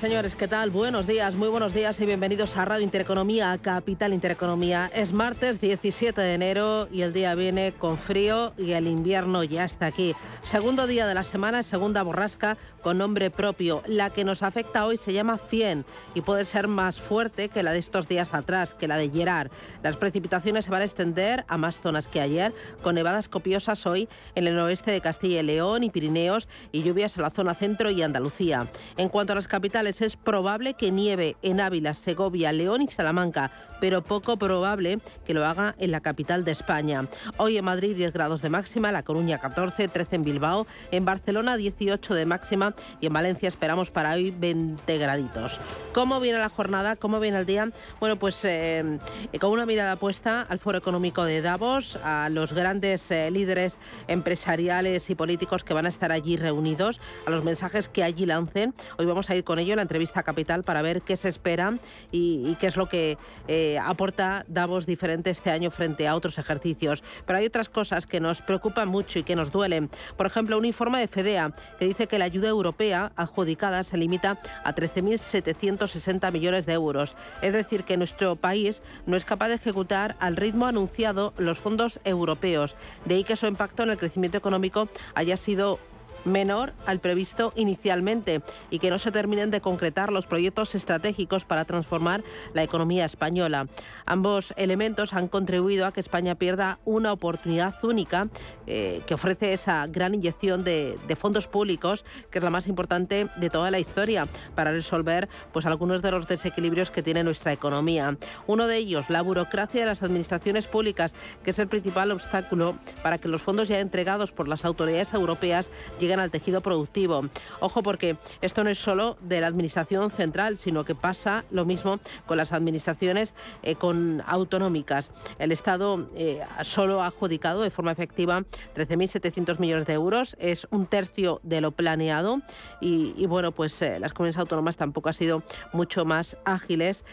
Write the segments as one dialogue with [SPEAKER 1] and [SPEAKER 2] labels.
[SPEAKER 1] Señores, ¿qué tal? Buenos días, muy buenos días y bienvenidos a Radio Intereconomía, Capital Intereconomía. Es martes 17 de enero y el día viene con frío y el invierno ya está aquí. Segundo día de la semana, segunda borrasca con nombre propio. La que nos afecta hoy se llama Fien y puede ser más fuerte que la de estos días atrás, que la de Gerard. Las precipitaciones se van a extender a más zonas que ayer, con nevadas copiosas hoy en el oeste de Castilla y León y Pirineos y lluvias en la zona centro y Andalucía. En cuanto a las capitales, es probable que nieve en Ávila, Segovia, León y Salamanca, pero poco probable que lo haga en la capital de España. Hoy en Madrid 10 grados de máxima, La Coruña 14, 13 en Bilbao, en Barcelona 18 de máxima y en Valencia esperamos para hoy 20 graditos. ¿Cómo viene la jornada? ¿Cómo viene el día? Bueno, pues eh, con una mirada puesta al Foro Económico de Davos, a los grandes eh, líderes empresariales y políticos que van a estar allí reunidos, a los mensajes que allí lancen. Hoy vamos a ir con ello la entrevista Capital para ver qué se espera y, qué es lo que eh, aporta Davos diferente este año frente a otros ejercicios. Pero hay otras cosas que nos preocupan mucho y que nos duelen. Por ejemplo, un informe de FEDEA que dice que la ayuda europea adjudicada se limita a 13.760 millones de euros. Es decir, que nuestro país no es capaz de ejecutar al ritmo anunciado los fondos europeos. De ahí que su impacto en el crecimiento económico haya sido menor al previsto inicialmente y que no se terminen de concretar los proyectos estratégicos para transformar la economía española. Ambos elementos han contribuido a que España pierda una oportunidad única eh, que ofrece esa gran inyección de, fondos públicos, que es la más importante de toda la historia, para resolver pues, algunos de los desequilibrios que tiene nuestra economía. Uno de ellos, la burocracia de las administraciones públicas, que es el principal obstáculo para que los fondos ya entregados por las autoridades europeas lleguen al tejido productivo. Ojo porque esto no es solo de la Administración central, sino que pasa lo mismo con las administraciones eh, con autonómicas. El Estado eh, solo ha adjudicado de forma efectiva 13.700 millones de euros, es un tercio de lo planeado y, bueno, pues eh, las comunidades autónomas tampoco han sido mucho más ágiles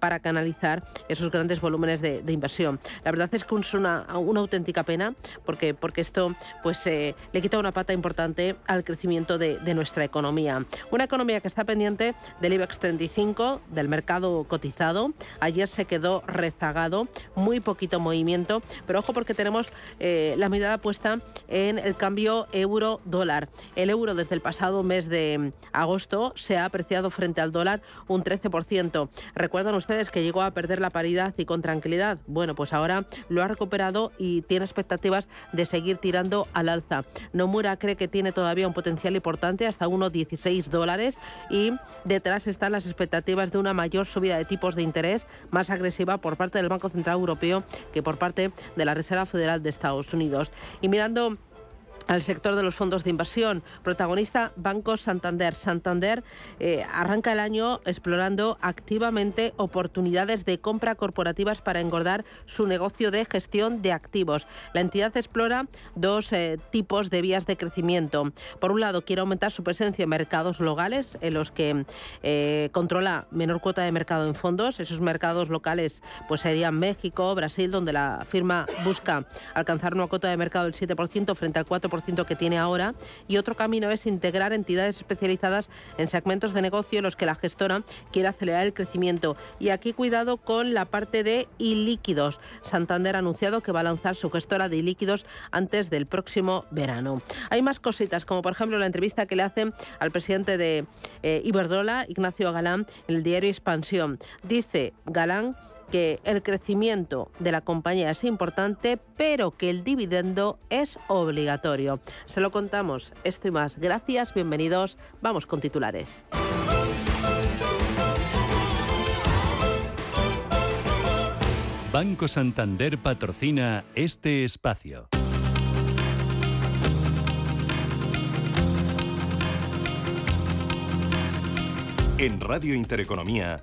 [SPEAKER 1] para canalizar esos grandes volúmenes de, inversión. La verdad es que es una, una auténtica pena porque, porque esto pues le quita una pata importante al crecimiento de, nuestra economía. Una economía que está pendiente del IBEX 35, del mercado cotizado. Ayer se quedó rezagado, muy poquito movimiento, pero ojo porque tenemos eh, la mirada puesta en el cambio euro-dólar. El euro desde el pasado mes de agosto se ha apreciado frente al dólar un 13%. Recuerdan ustedes que llegó a perder la paridad y con tranquilidad. Bueno, pues ahora lo ha recuperado y tiene expectativas de seguir tirando al alza. Nomura cree que tiene todavía un potencial importante, hasta 1,16 dólares, y detrás están las expectativas de una mayor subida de tipos de interés más agresiva por parte del Banco Central Europeo que por parte de la Reserva Federal de Estados Unidos. Y mirando al sector de los fondos de inversión. Protagonista Banco Santander. Santander eh, arranca el año explorando activamente oportunidades de compra corporativas para engordar su negocio de gestión de activos. La entidad explora dos eh, tipos de vías de crecimiento. Por un lado, quiere aumentar su presencia en mercados locales en los que eh, controla menor cuota de mercado en fondos. Esos mercados locales pues serían México, Brasil, donde la firma busca alcanzar una cuota de mercado del 7% frente al 4% que tiene ahora y otro camino es integrar entidades especializadas en segmentos de negocio en los que la gestora quiere acelerar el crecimiento. Y aquí cuidado con la parte de ilíquidos. Santander ha anunciado que va a lanzar su gestora de ilíquidos antes del próximo verano. Hay más cositas, como por ejemplo la entrevista que le hacen al presidente de eh, Iberdrola, Ignacio Galán, en el diario Expansión. Dice Galán que el crecimiento de la compañía es importante, pero que el dividendo es obligatorio. Se lo contamos, esto y más. Gracias, bienvenidos. Vamos con titulares.
[SPEAKER 2] Banco Santander patrocina este espacio. En Radio Intereconomía,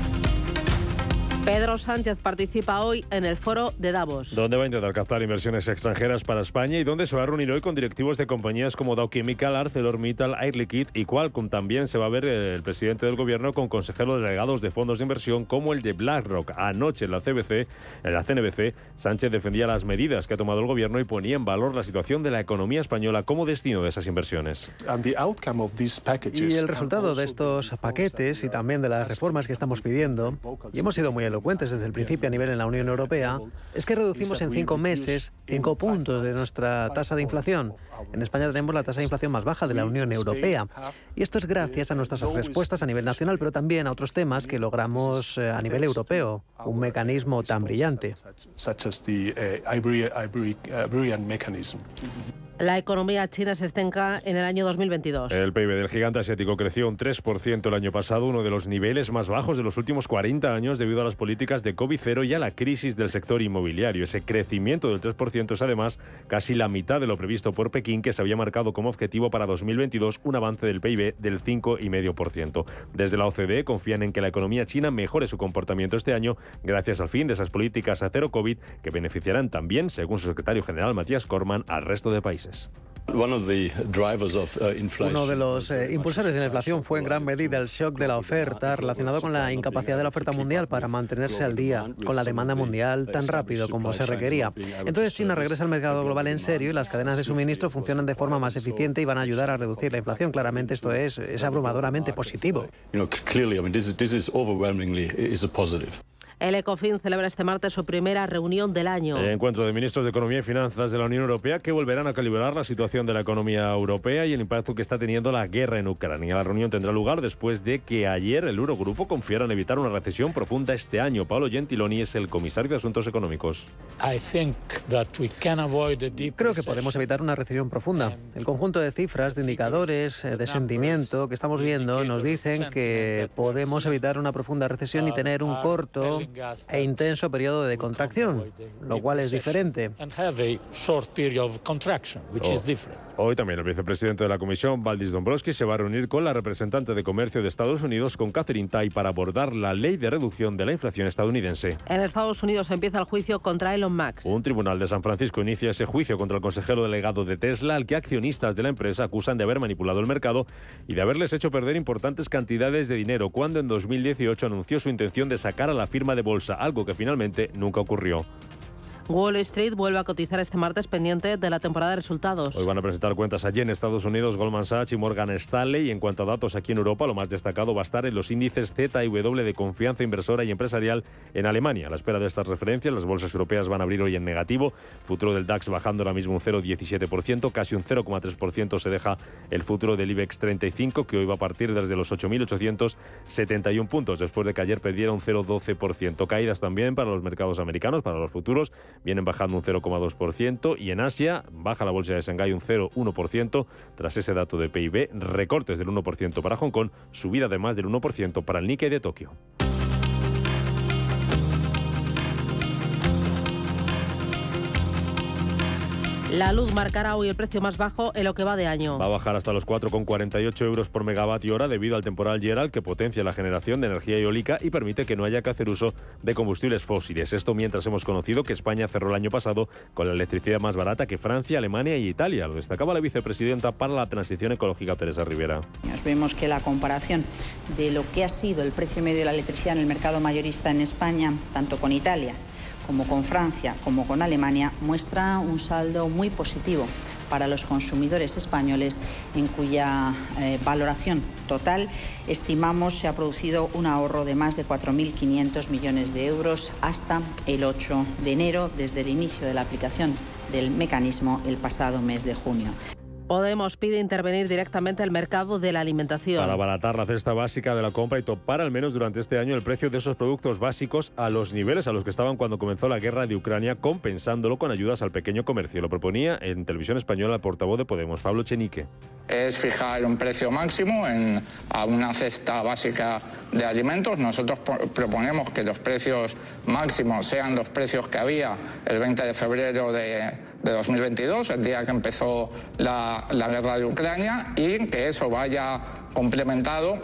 [SPEAKER 1] Pedro Sánchez participa hoy en el foro de Davos.
[SPEAKER 3] Donde va a intentar captar inversiones extranjeras para España y donde se va a reunir hoy con directivos de compañías como Dow Chemical, ArcelorMittal, Air Liquide y Qualcomm. También se va a ver el presidente del gobierno con consejeros delegados de fondos de inversión como el de BlackRock. Anoche en la CBC, en la CNBC, Sánchez defendía las medidas que ha tomado el gobierno y ponía en valor la situación de la economía española como destino de esas inversiones.
[SPEAKER 4] Y el resultado de estos paquetes y también de las reformas que estamos pidiendo, y hemos sido muy elocuentes desde el principio a nivel en la Unión Europea, es que reducimos en cinco meses cinco puntos de nuestra tasa de inflación. En España tenemos la tasa de inflación más baja de la Unión Europea. Y esto es gracias a nuestras respuestas a nivel nacional, pero también a otros temas que logramos eh, a nivel europeo. Un mecanismo tan brillante.
[SPEAKER 1] La economía china se estanca en el año 2022.
[SPEAKER 3] El PIB del gigante asiático creció un 3% el año pasado, uno de los niveles más bajos de los últimos 40 años debido a las políticas de COVID-0 y a la crisis del sector inmobiliario. Ese crecimiento del 3% es además casi la mitad de lo previsto por Pekín, que se había marcado como objetivo para 2022 un avance del PIB del 5,5%. Desde la OCDE confían en que la economía china mejore su comportamiento este año gracias al fin de esas políticas a cero COVID que beneficiarán también, según su secretario general Matías Corman, al resto de países.
[SPEAKER 4] Uh, Uno de los eh, impulsores de la inflación fue en gran medida el shock de la oferta relacionado con la incapacidad de la oferta mundial para mantenerse al día con la demanda mundial tan rápido como se requería. Entonces China regresa al mercado global en serio y las cadenas de suministro funcionan de forma más eficiente y van a ayudar a reducir la inflación. Claramente esto es, es abrumadoramente positivo.
[SPEAKER 1] El ECOFIN celebra este martes su primera reunión del año.
[SPEAKER 3] El encuentro de ministros de Economía y Finanzas de la Unión Europea que volverán a calibrar la situación de la economía europea y el impacto que está teniendo la guerra en Ucrania. La reunión tendrá lugar después de que ayer el Eurogrupo confiara en evitar una recesión profunda este año. Paolo Gentiloni es el comisario de Asuntos Económicos.
[SPEAKER 4] Creo que podemos evitar una recesión profunda. El conjunto de cifras, de indicadores, eh, de sentimiento que estamos viendo nos dicen que podemos evitar una profunda recesión y tener un corto e intenso periodo de contracción, lo cual es diferente.
[SPEAKER 3] Oh. Hoy también el vicepresidente de la Comisión, Valdis Dombrovskis, se va a reunir con la representante de Comercio de Estados Unidos, con Catherine Tai, para abordar la ley de reducción de la inflación estadounidense.
[SPEAKER 1] En Estados Unidos empieza el juicio contra Elon Musk.
[SPEAKER 3] Un tribunal de San Francisco inicia ese juicio contra el consejero delegado de Tesla, al que accionistas de la empresa acusan de haber manipulado el mercado y de haberles hecho perder importantes cantidades de dinero cuando en 2018 anunció su intención de sacar a la firma de bolsa, algo que finalmente nunca ocurrió.
[SPEAKER 1] Wall Street vuelve a cotizar este martes pendiente de la temporada de resultados.
[SPEAKER 3] Hoy van a presentar cuentas allí en Estados Unidos Goldman Sachs y Morgan Stanley. Y en cuanto a datos aquí en Europa, lo más destacado va a estar en los índices Z y W de confianza inversora y empresarial en Alemania. A la espera de estas referencias, las bolsas europeas van a abrir hoy en negativo. Futuro del DAX bajando ahora mismo un 0,17%, casi un 0,3% se deja el futuro del IBEX 35, que hoy va a partir desde los 8.871 puntos, después de que ayer perdiera un 0,12%. Caídas también para los mercados americanos, para los futuros vienen bajando un 0,2% y en Asia baja la bolsa de Shanghái un 0,1% tras ese dato de PIB, recortes del 1% para Hong Kong, subida de más del 1% para el Nikkei de Tokio.
[SPEAKER 1] La luz marcará hoy el precio más bajo en lo que va de año.
[SPEAKER 3] Va a bajar hasta los 4,48 euros por megavatio hora debido al temporal Gerald que potencia la generación de energía eólica y permite que no haya que hacer uso de combustibles fósiles. Esto mientras hemos conocido que España cerró el año pasado con la electricidad más barata que Francia, Alemania y Italia. Lo destacaba la vicepresidenta para la transición ecológica Teresa Rivera.
[SPEAKER 5] Vemos que la comparación de lo que ha sido el precio medio de la electricidad en el mercado mayorista en España, tanto con Italia como con Francia, como con Alemania, muestra un saldo muy positivo para los consumidores españoles, en cuya eh, valoración total estimamos se ha producido un ahorro de más de 4.500 millones de euros hasta el 8 de enero, desde el inicio de la aplicación del mecanismo el pasado mes de junio.
[SPEAKER 1] Podemos pide intervenir directamente el mercado de la alimentación.
[SPEAKER 3] Para abaratar la cesta básica de la compra y topar al menos durante este año el precio de esos productos básicos a los niveles a los que estaban cuando comenzó la guerra de Ucrania, compensándolo con ayudas al pequeño comercio. Lo proponía en televisión española el portavoz de Podemos, Pablo Chenique.
[SPEAKER 6] Es fijar un precio máximo en, a una cesta básica de alimentos. Nosotros proponemos que los precios máximos sean los precios que había el 20 de febrero de de 2022, el día que empezó la, la guerra de Ucrania, y que eso vaya complementado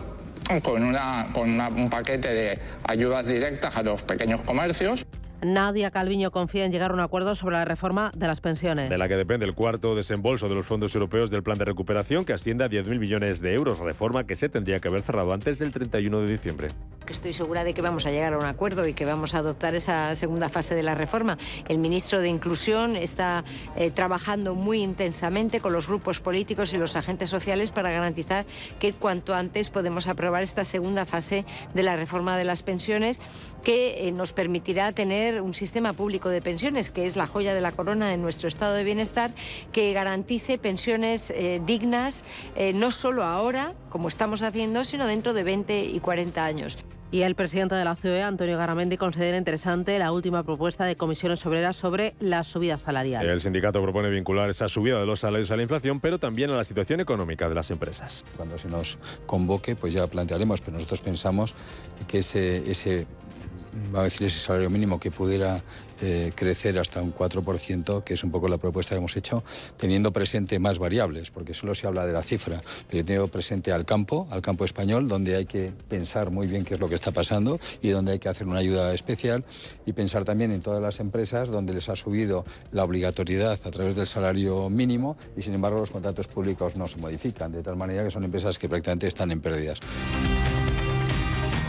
[SPEAKER 7] con, una, con un paquete de ayudas directas a los pequeños comercios.
[SPEAKER 1] Nadia Calviño confía en llegar a un acuerdo sobre la reforma de las pensiones.
[SPEAKER 3] De la que depende el cuarto desembolso de los fondos europeos del plan de recuperación, que asciende a 10.000 millones de euros, reforma que se tendría que haber cerrado antes del 31 de diciembre.
[SPEAKER 8] Estoy segura de que vamos a llegar a un acuerdo y que vamos a adoptar esa segunda fase de la reforma. El ministro de Inclusión está eh, trabajando muy intensamente con los grupos políticos y los agentes sociales para garantizar que cuanto antes podemos aprobar esta segunda fase de la reforma de las pensiones que eh, nos permitirá tener un sistema público de pensiones, que es la joya de la corona de nuestro estado de bienestar, que garantice pensiones eh, dignas, eh, no solo ahora, como estamos haciendo, sino dentro de 20 y 40 años.
[SPEAKER 1] Y el presidente de la COE, Antonio Garamendi, considera interesante la última propuesta de comisiones obreras sobre la subida salarial.
[SPEAKER 3] El sindicato propone vincular esa subida de los salarios a la inflación, pero también a la situación económica de las empresas.
[SPEAKER 9] Cuando se nos convoque, pues ya plantearemos, pero nosotros pensamos que ese, ese va a decir ese salario mínimo que pudiera eh, crecer hasta un 4%, que es un poco la propuesta que hemos hecho, teniendo presente más variables, porque solo se habla de la cifra, pero yo tengo presente al campo, al campo español, donde hay que pensar muy bien qué es lo que está pasando y donde hay que hacer una ayuda especial y pensar también en todas las empresas donde les ha subido la obligatoriedad a través del salario mínimo y sin embargo los contratos públicos no se modifican, de tal manera que son empresas que prácticamente están en pérdidas.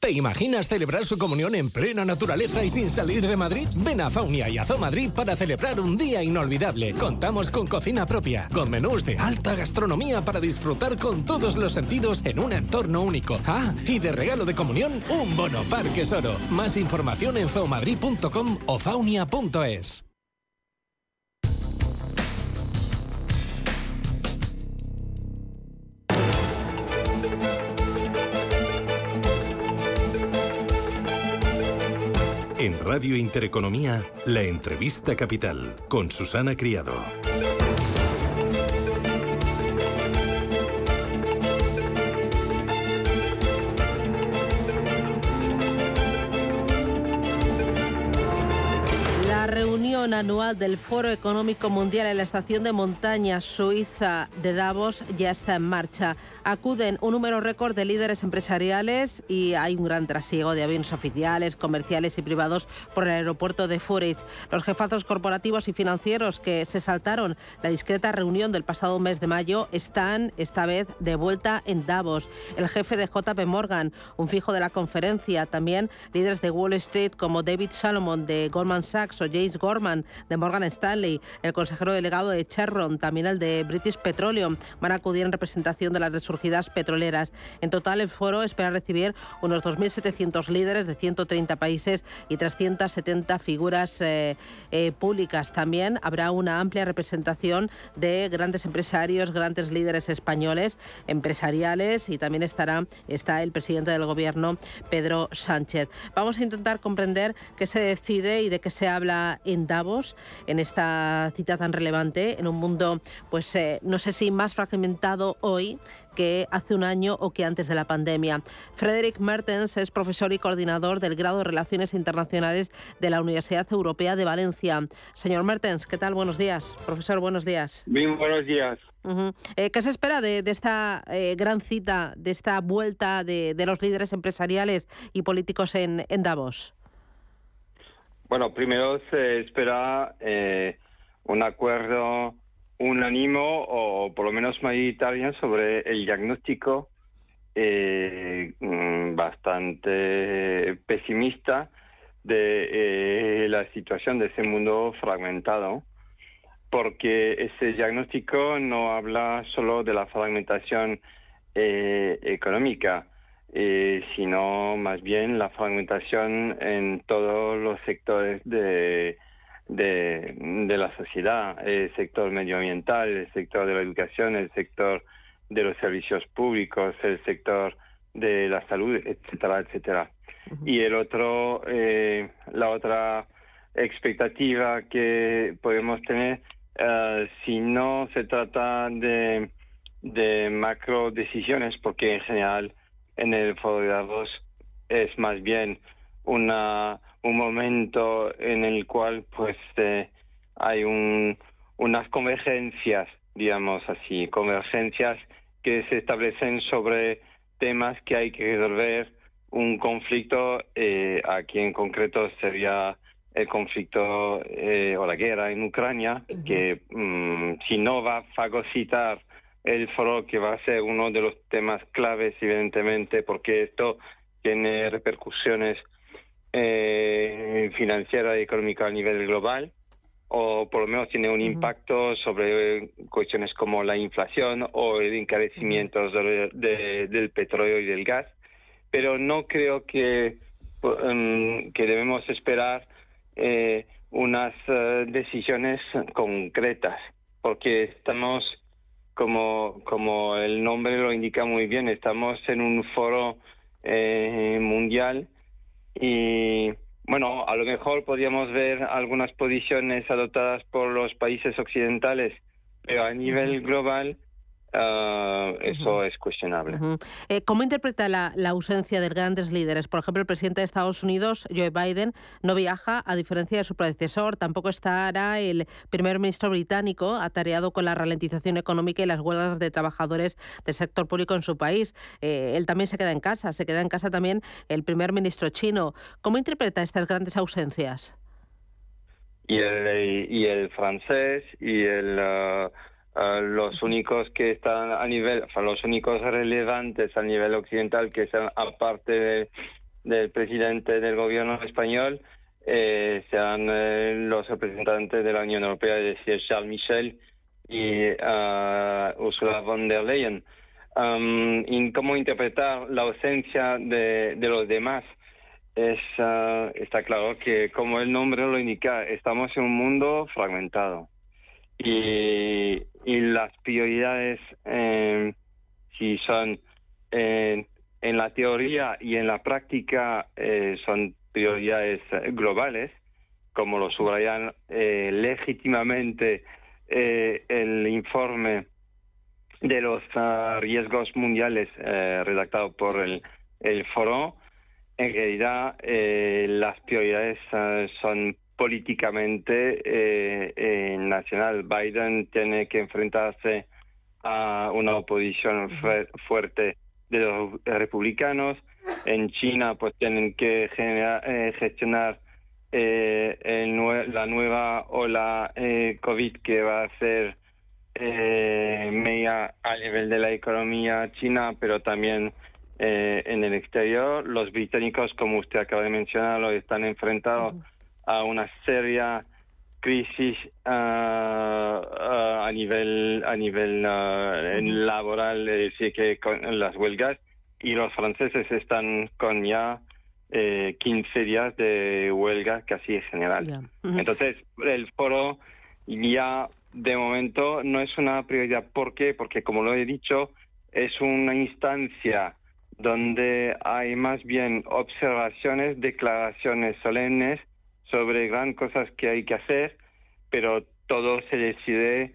[SPEAKER 10] ¿Te imaginas celebrar su comunión en plena naturaleza y sin salir de Madrid? Ven a Faunia y a Zoo Madrid para celebrar un día inolvidable. Contamos con cocina propia, con menús de alta gastronomía para disfrutar con todos los sentidos en un entorno único. Ah, y de regalo de comunión, un bono Parque Soro. Más información en zoomadrid.com o faunia.es.
[SPEAKER 2] En Radio Intereconomía, la entrevista capital con Susana Criado.
[SPEAKER 1] La reunión anual del Foro Económico Mundial en la estación de montaña suiza de Davos ya está en marcha. Acuden un número récord de líderes empresariales y hay un gran trasiego de aviones oficiales, comerciales y privados por el aeropuerto de Zurich. Los jefazos corporativos y financieros que se saltaron la discreta reunión del pasado mes de mayo están esta vez de vuelta en Davos. El jefe de JP Morgan, un fijo de la conferencia, también líderes de Wall Street como David Salomon de Goldman Sachs o James Gorman de Morgan Stanley, el consejero delegado de Chevron, también el de British Petroleum, van a acudir en representación de las resurgidas petroleras. En total, el foro espera recibir unos 2.700 líderes de 130 países y 370 figuras eh, eh, públicas. También habrá una amplia representación de grandes empresarios, grandes líderes españoles, empresariales y también estará está el presidente del gobierno, Pedro Sánchez. Vamos a intentar comprender qué se decide y de qué se habla en Davos en esta cita tan relevante en un mundo, pues eh, no sé si más fragmentado hoy que hace un año o que antes de la pandemia. Frederick Mertens es profesor y coordinador del grado de Relaciones Internacionales de la Universidad Europea de Valencia. Señor Mertens, ¿qué tal? Buenos días. Profesor, buenos días.
[SPEAKER 11] Bien, buenos días.
[SPEAKER 1] Eh, ¿Qué se espera de, esta eh, gran cita, de esta vuelta de, los líderes empresariales y políticos en, Davos?
[SPEAKER 11] Bueno, primero se espera eh, un acuerdo unánimo o por lo menos mayoritario sobre el diagnóstico eh, mm, bastante pesimista de eh, la situación de ese mundo fragmentado, porque ese diagnóstico no habla solo de la fragmentación eh, económica, sino más bien la fragmentación en todos los sectores de de, de la sociedad, el sector medioambiental, el sector de la educación, el sector de los servicios públicos, el sector de la salud, etcétera, etcétera. Y el otro, eh, la otra expectativa que podemos tener, uh, si no se trata de, de macro decisiones, porque en general en el foro de Davos es más bien una un momento en el cual pues eh, hay un, unas convergencias, digamos así, convergencias que se establecen sobre temas que hay que resolver, un conflicto, eh, aquí en concreto sería el conflicto eh, o la guerra en Ucrania, que mm, si no va a fagocitar el foro, que va a ser uno de los temas claves, evidentemente, porque esto tiene repercusiones eh, financiera y económica a nivel global, o por lo menos tiene un impacto sobre cuestiones como la inflación o el encarecimiento del petróleo y del gas, pero no creo que, em, que debemos esperar eh, unas eh, decisiones concretas, porque estamos, como, como el nombre lo indica muy bien, estamos en un foro eh, mundial y bueno, a lo mejor podríamos ver algunas posiciones adoptadas por los países occidentales, pero a nivel global Ah, eso es cuestionable.
[SPEAKER 1] Eh, ¿Cómo interpreta la, ausencia de grandes líderes? Por ejemplo, el presidente de Estados Unidos, Joe Biden, no viaja, a diferencia de su predecesor. Tampoco estará el primer ministro británico, atareado con la ralentización económica y las huelgas de trabajadores del sector público en su país. Eh, él también se queda en casa. Se queda en casa también el primer ministro chino. ¿Cómo interpreta estas grandes ausencias?
[SPEAKER 11] Y el, y el francés y el... Los únicos que están a nivel, o los únicos relevantes a nivel occidental que están aparte del presidente del gobierno español eh, sean eh, los representantes de la Unión Europea, es decir, Charles Michel y uh, Ursula von der Leyen. Um, ¿Cómo interpretar la ausencia de, de los demás? Es, uh, está claro que, como el nombre lo indica, estamos en un mundo fragmentado y, y las prioridades, eh, si son en la teoría y en la práctica, eh, son prioridades globales, como lo subrayan eh, legítimamente el informe de los ah, riesgos mundiales redactado por el, foro. En realidad, las prioridades ah, son políticamente eh, nacional. Biden tiene que enfrentarse a una oposición fuerte de los republicanos. En China, pues tienen que eh, gestionar eh, la nueva ola eh, COVID que va a ser media a nivel de la economía china, pero también en el exterior. Los británicos, como usted acaba de mencionarlo, están enfrentados a una seria crisis ah, a nivel a nivel uh, laboral, es decir, que con las huelgas y los franceses están con ya eh, 15 días de huelga casi general. Entonces, el foro ya de momento no es una prioridad. ¿Por qué? Porque, como lo he dicho, es una instancia donde hay más bien observaciones, declaraciones solemnes sobre gran cosas que hay que hacer, pero todo se decide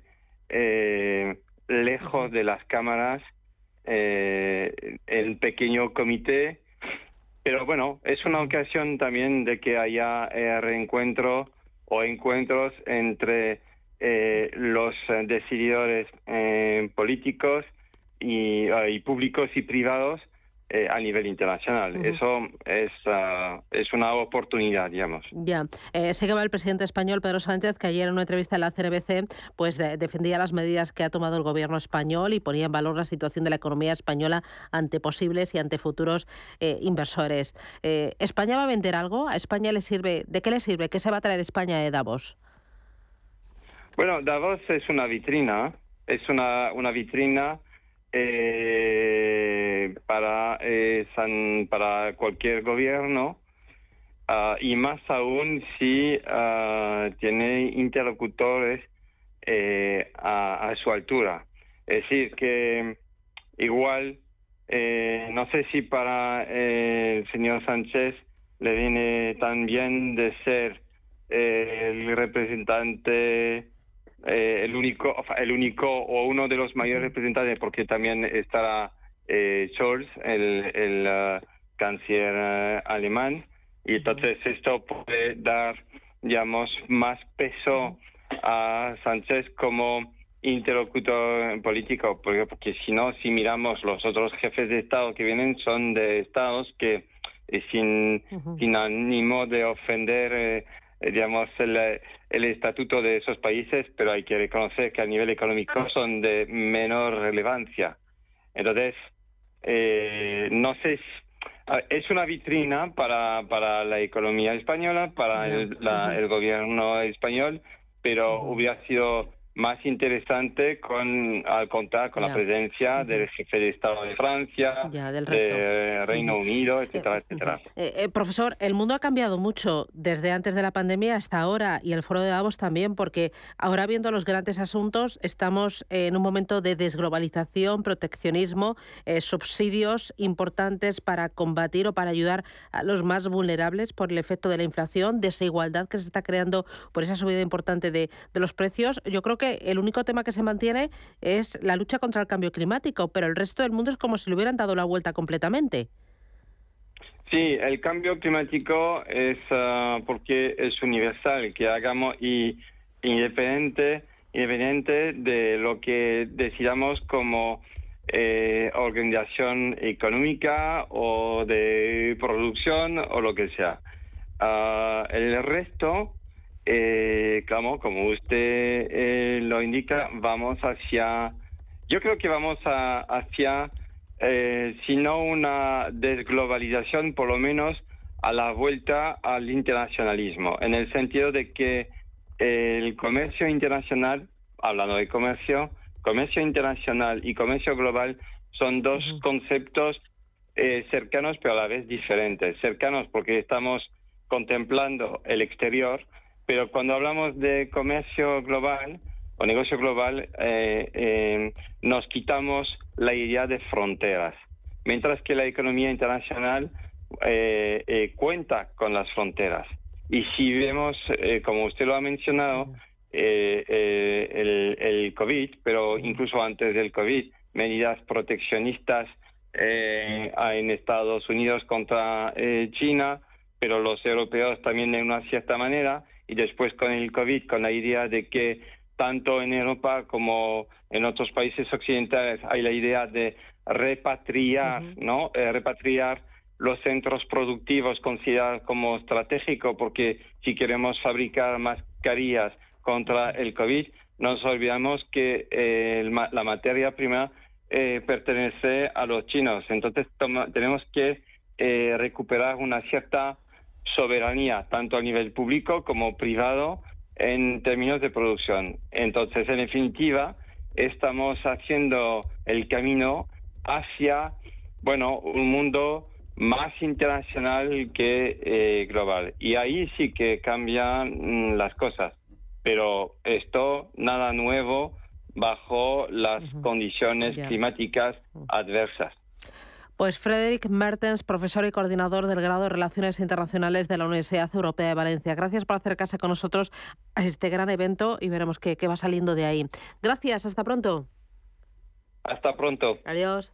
[SPEAKER 11] eh, lejos de las cámaras, eh, el pequeño comité. Pero bueno, es una ocasión también de que haya eh, reencuentro o encuentros entre eh, los decididores políticos y, y públicos y privados eh, a nivel internacional. Eso es, ah, es una oportunidad, digamos.
[SPEAKER 1] Ya. Eh, sé que va el presidente español, Pedro Sánchez, que ayer en una entrevista en la CNBC pues, defendía las medidas que ha tomado el gobierno español y ponía en valor la situación de la economía española ante posibles y ante futuros eh, inversores. ¿España va a vender algo? ¿A España le sirve? ¿De qué le sirve? ¿Qué se va a traer España de Davos?
[SPEAKER 11] Bueno, Davos es una vitrina. Es una, una vitrina eh, para, eh, para cualquier gobierno ah, y más aún si ah, tiene interlocutores eh, a, su altura. Es decir, que igual, eh, no sé si para el señor Sánchez le viene tan bien de ser el representante eh, el único el único o uno de los mayores representantes porque también estará eh, Scholz el, el uh, canciller uh, alemán. Y entonces esto puede dar digamos más peso a Sánchez como interlocutor político porque, porque si no si miramos los otros jefes de estado que vienen son de estados que eh, sin sin ánimo de ofender eh, eh, digamos, el, el, estatuto de esos países, pero hay que reconocer que a nivel económico son de menor relevancia. Entonces, eh, no sé, es una vitrina para, para la economía española, para el, el gobierno español, pero hubiera sido más interesante con al contar con la presencia del jefe de Estado de Francia, del de Reino Unido, etcétera, etcétera.
[SPEAKER 1] Eh, eh, profesor, el mundo ha cambiado mucho desde antes de la pandemia hasta ahora y el foro de Davos también, porque ahora viendo los grandes asuntos estamos en un momento de desglobalización, proteccionismo, eh, subsidios importantes para combatir o para ayudar a los más vulnerables por el efecto de la inflación, desigualdad que se está creando por esa subida importante de, de los precios. Yo creo que el único tema que se mantiene es la lucha contra el cambio climático, pero el resto del mundo es como si le hubieran dado la vuelta completamente.
[SPEAKER 11] Sí, el cambio climático es ah, porque es universal, que hagamos y independiente, independiente de lo que decidamos como eh, organización económica o de producción o lo que sea. Ah, el resto eh, como, como usted eh, lo indica, vamos hacia, yo creo que vamos a, hacia, eh, si no una desglobalización, por lo menos a la vuelta al internacionalismo, en el sentido de que el comercio internacional, hablando de comercio, comercio internacional y comercio global son dos conceptos eh, cercanos pero a la vez diferentes. Cercanos porque estamos contemplando el exterior, pero cuando hablamos de comercio global o negocio global, eh, eh, nos quitamos la idea de fronteras, mientras que la economía internacional eh, cuenta con las fronteras. Y si vemos, como usted lo ha mencionado, el, el, COVID, pero incluso antes del COVID, medidas proteccionistas en Estados Unidos contra China, pero los europeos también de una cierta manera, y después con el COVID, con la idea de que tanto en Europa como en otros países occidentales hay la idea de repatriar, ¿no? Eh, repatriar los centros productivos considerados como estratégicos, porque si queremos fabricar mascarillas contra el COVID, nos olvidamos que eh, la materia prima eh, pertenece a los chinos. Entonces tenemos que eh, recuperar una cierta soberanía, tanto a nivel público como privado, en términos de producción. Entonces, en definitiva, estamos haciendo el camino hacia, bueno, un mundo más internacional que eh, global. Y ahí sí que cambian mm, las cosas. Pero esto, nada nuevo bajo las condiciones climáticas adversas.
[SPEAKER 1] Pues Frederick Mertens, profesor y coordinador del grado de Relaciones Internacionales de la Universidad Europea de Valencia. Gracias por acercarse con nosotros a este gran evento y veremos qué, qué va saliendo de ahí. Gracias, hasta pronto.
[SPEAKER 11] Hasta pronto.
[SPEAKER 1] Adiós.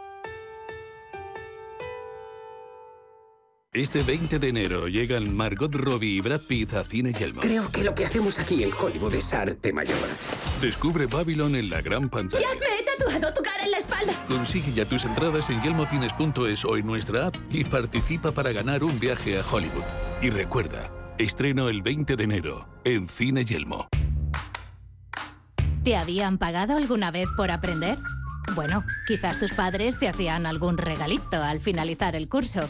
[SPEAKER 12] Este 20 de enero llegan Margot Robbie y Brad Pitt a Cine Yelmo.
[SPEAKER 13] Creo que lo que hacemos aquí en Hollywood es arte mayor.
[SPEAKER 12] Descubre Babylon en la gran pantalla.
[SPEAKER 14] ¡Ya me he tatuado tu cara en la espalda!
[SPEAKER 12] Consigue ya tus entradas en yelmocines.es o en nuestra app y participa para ganar un viaje a Hollywood. Y recuerda, estreno el 20 de enero en Cine Yelmo.
[SPEAKER 15] ¿Te habían pagado alguna vez por aprender? Bueno, quizás tus padres te hacían algún regalito al finalizar el curso.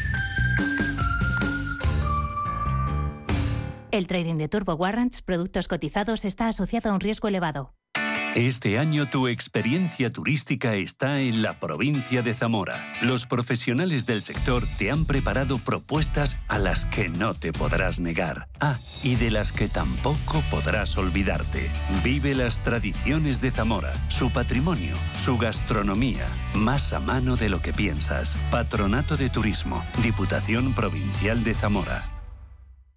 [SPEAKER 15] El trading de Turbo Warrants, productos cotizados, está asociado a un riesgo elevado.
[SPEAKER 2] Este año tu experiencia turística está en la provincia de Zamora. Los profesionales del sector te han preparado propuestas a las que no te podrás negar. Ah, y de las que tampoco podrás olvidarte. Vive las tradiciones de Zamora, su patrimonio, su gastronomía, más a mano de lo que piensas. Patronato de Turismo, Diputación Provincial de Zamora.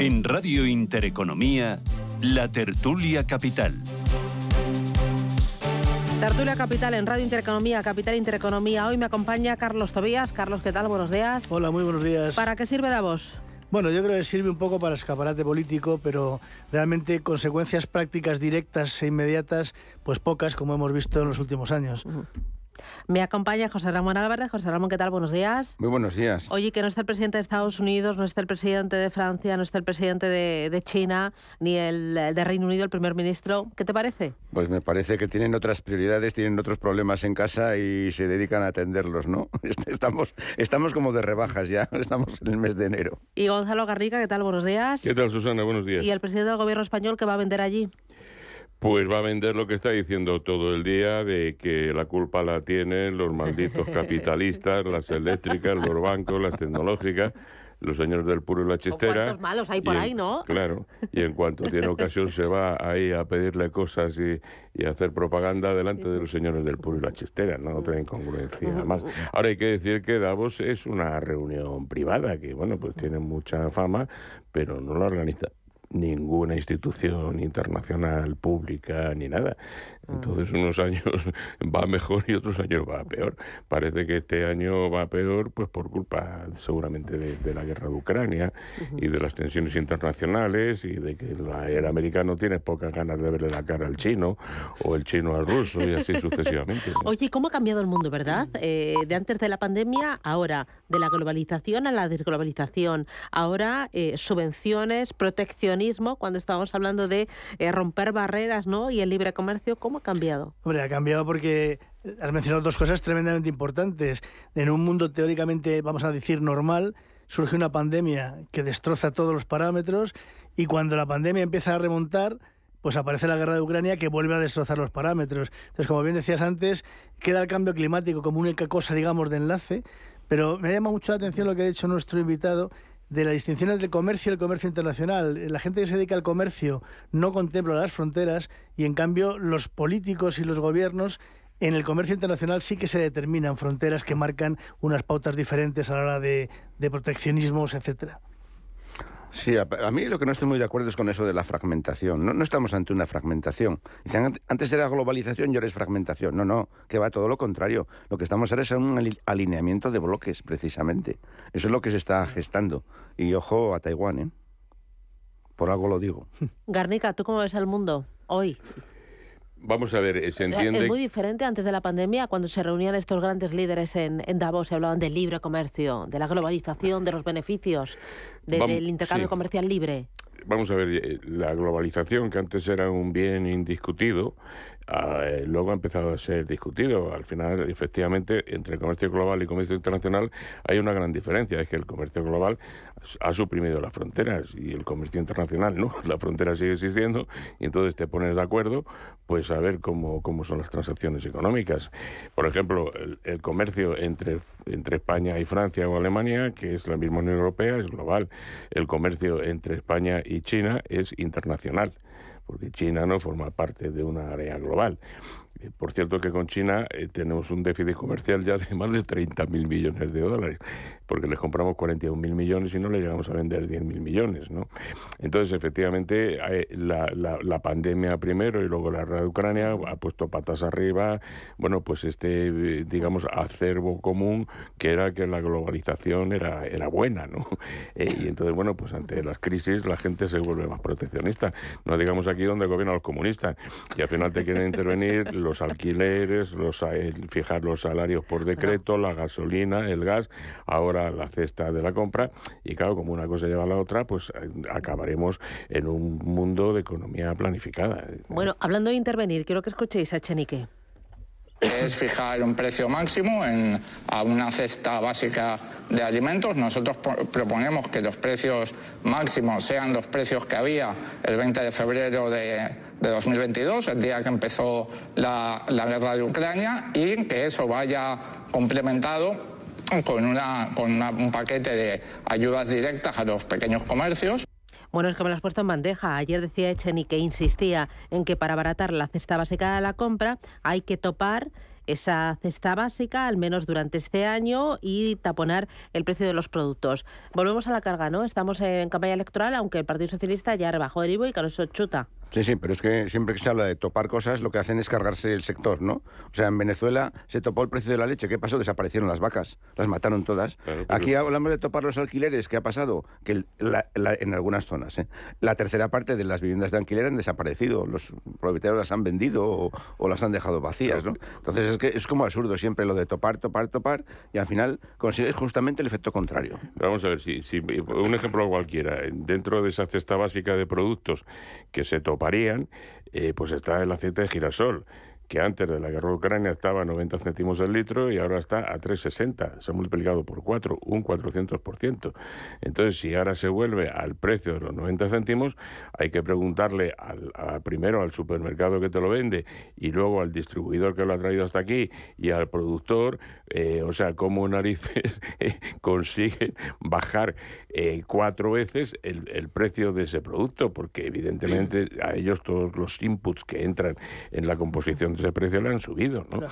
[SPEAKER 2] En Radio Intereconomía, la tertulia capital.
[SPEAKER 1] Tertulia Capital en Radio Intereconomía, Capital Intereconomía. Hoy me acompaña Carlos Tobías. Carlos, ¿qué tal? Buenos días.
[SPEAKER 16] Hola, muy buenos días.
[SPEAKER 1] ¿Para qué sirve Davos?
[SPEAKER 16] Bueno, yo creo que sirve un poco para escaparate político, pero realmente consecuencias prácticas directas e inmediatas, pues pocas, como hemos visto en los últimos años.
[SPEAKER 1] Me acompaña José Ramón Álvarez. José Ramón, ¿qué tal? Buenos días.
[SPEAKER 17] Muy buenos días.
[SPEAKER 1] Oye, que no está el presidente de Estados Unidos, no está el presidente de Francia, no está el presidente de, China, ni el de Reino Unido, el primer ministro. ¿Qué te parece?
[SPEAKER 17] Pues me parece que tienen otras prioridades, tienen otros problemas en casa y se dedican a atenderlos, ¿no? Estamos, estamos como de rebajas ya, estamos en el mes de enero.
[SPEAKER 1] Y Gonzalo Garriga, ¿qué tal? Buenos días.
[SPEAKER 18] ¿Qué tal, Susana? Buenos días.
[SPEAKER 1] ¿Y el presidente del gobierno español qué va a vender allí?
[SPEAKER 18] Pues va a vender lo que está diciendo todo el día de que la culpa la tienen los malditos capitalistas, las eléctricas, los bancos, las tecnológicas, los señores del puro y la chistera.
[SPEAKER 1] ¿Cuántos malos hay por ahí, no?
[SPEAKER 18] Claro, y en cuanto tiene ocasión se va ahí a pedirle cosas y, y hacer propaganda delante de los señores del puro y la chistera, no tienen congruencia. Más. Ahora hay que decir que Davos es una reunión privada que, bueno, pues tiene mucha fama, pero no la organiza ninguna institución internacional pública ni nada. Entonces unos años va mejor y otros años va peor. Parece que este año va peor pues por culpa seguramente de, la guerra de Ucrania y de las tensiones internacionales y de que el americano tiene pocas ganas de verle la cara al chino o el chino al ruso y así sucesivamente.
[SPEAKER 1] Oye, ¿cómo ha cambiado el mundo, verdad? Eh, de antes de la pandemia, ahora, de la globalización a la desglobalización, ahora eh, subvenciones, proteccionismo, cuando estábamos hablando de eh, romper barreras ¿no? y el libre comercio, ¿cómo ha cambiado?
[SPEAKER 16] Hombre, ha cambiado porque has mencionado dos cosas tremendamente importantes. En un mundo teóricamente, vamos a decir, normal, surge una pandemia que destroza todos los parámetros y cuando la pandemia empieza a remontar, pues aparece la guerra de Ucrania que vuelve a destrozar los parámetros. Entonces, como bien decías antes, queda el cambio climático como única cosa, digamos, de enlace, pero me llama mucho la atención lo que ha dicho nuestro invitado, de la distinción entre el comercio y el comercio internacional. La gente que se dedica al comercio no contempla las fronteras y en cambio los políticos y los gobiernos en el comercio internacional sí que se determinan fronteras que marcan unas pautas diferentes a la hora de, de proteccionismos, etcétera.
[SPEAKER 17] Sí, a, mí lo que no estoy muy de acuerdo es con eso de la fragmentación. No, estamos ante una fragmentación. antes era globalización y ahora es fragmentación. No, no, que va todo lo contrario. Lo que estamos ahora es un alineamiento de bloques, precisamente. Eso es lo que se está gestando. Y ojo a Taiwán, ¿eh? Por algo lo digo.
[SPEAKER 1] Garnica, ¿tú cómo ves el mundo hoy?
[SPEAKER 18] Vamos a ver, eh, se entiende...
[SPEAKER 1] Es muy diferente antes de la pandemia, cuando se reunían estos grandes líderes en, Davos se hablaban del libre comercio, de la globalización, de los beneficios, del intercambio comercial libre.
[SPEAKER 18] Vamos a ver, eh, la globalización, que antes era un bien indiscutido, eh, luego ha empezado a ser discutido. Al final, efectivamente, entre el comercio global y comercio internacional hay una gran diferencia. Es que el comercio global ha suprimido las fronteras y el comercio internacional no. La frontera sigue existiendo y entonces te pones de acuerdo pues a ver cómo, son las transacciones económicas. Por ejemplo, el, comercio entre España y Francia o Alemania, que es la misma Unión Europea, es global. El comercio entre España y China es internacional porque China no forma parte de una área global. Eh, por cierto que con China eh, tenemos un déficit comercial ya de más de 30.000 millones de dólares porque les compramos 41 mil millones y no le llegamos a vender 10 mil millones, ¿no? Entonces, efectivamente, eh, la, pandemia primero y luego la guerra de Ucrania ha puesto patas arriba, bueno, pues este, digamos, acervo común que era que la globalización era, era buena, ¿no? Eh, y entonces, bueno, pues ante las crisis la gente se vuelve más proteccionista. No digamos aquí donde gobiernan los comunistas y al final te quieren intervenir los alquileres, los, fijar los salarios por decreto, la gasolina, el gas, ahora la cesta de la compra y claro, como una cosa lleva a la otra, pues eh, acabaremos en un mundo de economía planificada.
[SPEAKER 1] Bueno, hablando de intervenir, quiero que escuchéis a Chenique
[SPEAKER 6] es fijar un precio máximo en, a una cesta básica de alimentos. Nosotros proponemos que los precios máximos sean los precios que había el 20 de febrero de, de 2022, el día que empezó la, la guerra de Ucrania, y que eso vaya complementado con, una, con un paquete de ayudas directas a los pequeños comercios.
[SPEAKER 1] Bueno, es que me lo has puesto en bandeja. Ayer decía Echeni que insistía en que para abaratar la cesta básica de la compra hay que topar esa cesta básica, al menos durante este año, y taponar el precio de los productos. Volvemos a la carga, ¿no? Estamos en campaña electoral, aunque el Partido Socialista ya rebajó el IVA y con eso chuta.
[SPEAKER 17] Sí, sí, pero es que siempre que se habla de topar cosas, lo que hacen es cargarse el sector, ¿no? O sea, en Venezuela se topó el precio de la leche. ¿Qué pasó? Desaparecieron las vacas, las mataron todas. Aquí hablamos de topar los alquileres. ¿Qué ha pasado? Que en algunas zonas, ¿eh? la tercera parte de las viviendas de alquiler han desaparecido. Los propietarios las han vendido o, las han dejado vacías, ¿no? Entonces es que es como absurdo siempre lo de topar, topar, topar y al final consigues justamente el efecto contrario.
[SPEAKER 18] Vamos a ver, si, si un ejemplo cualquiera. Dentro de esa cesta básica de productos que se topa varían, eh, pues está el aceite de girasol que antes de la guerra de Ucrania estaba a 90 céntimos el litro y ahora está a 3,60. Se ha multiplicado por 4, un 400%. Entonces, si ahora se vuelve al precio de los 90 céntimos, hay que preguntarle primero al supermercado que te lo vende y luego al distribuidor que lo ha traído hasta aquí y al productor, eh, o sea, cómo narices consiguen bajar eh, cuatro veces el, el precio de ese producto, porque evidentemente a ellos todos los inputs que entran en la composición aumentos de precio le han subido, ¿no?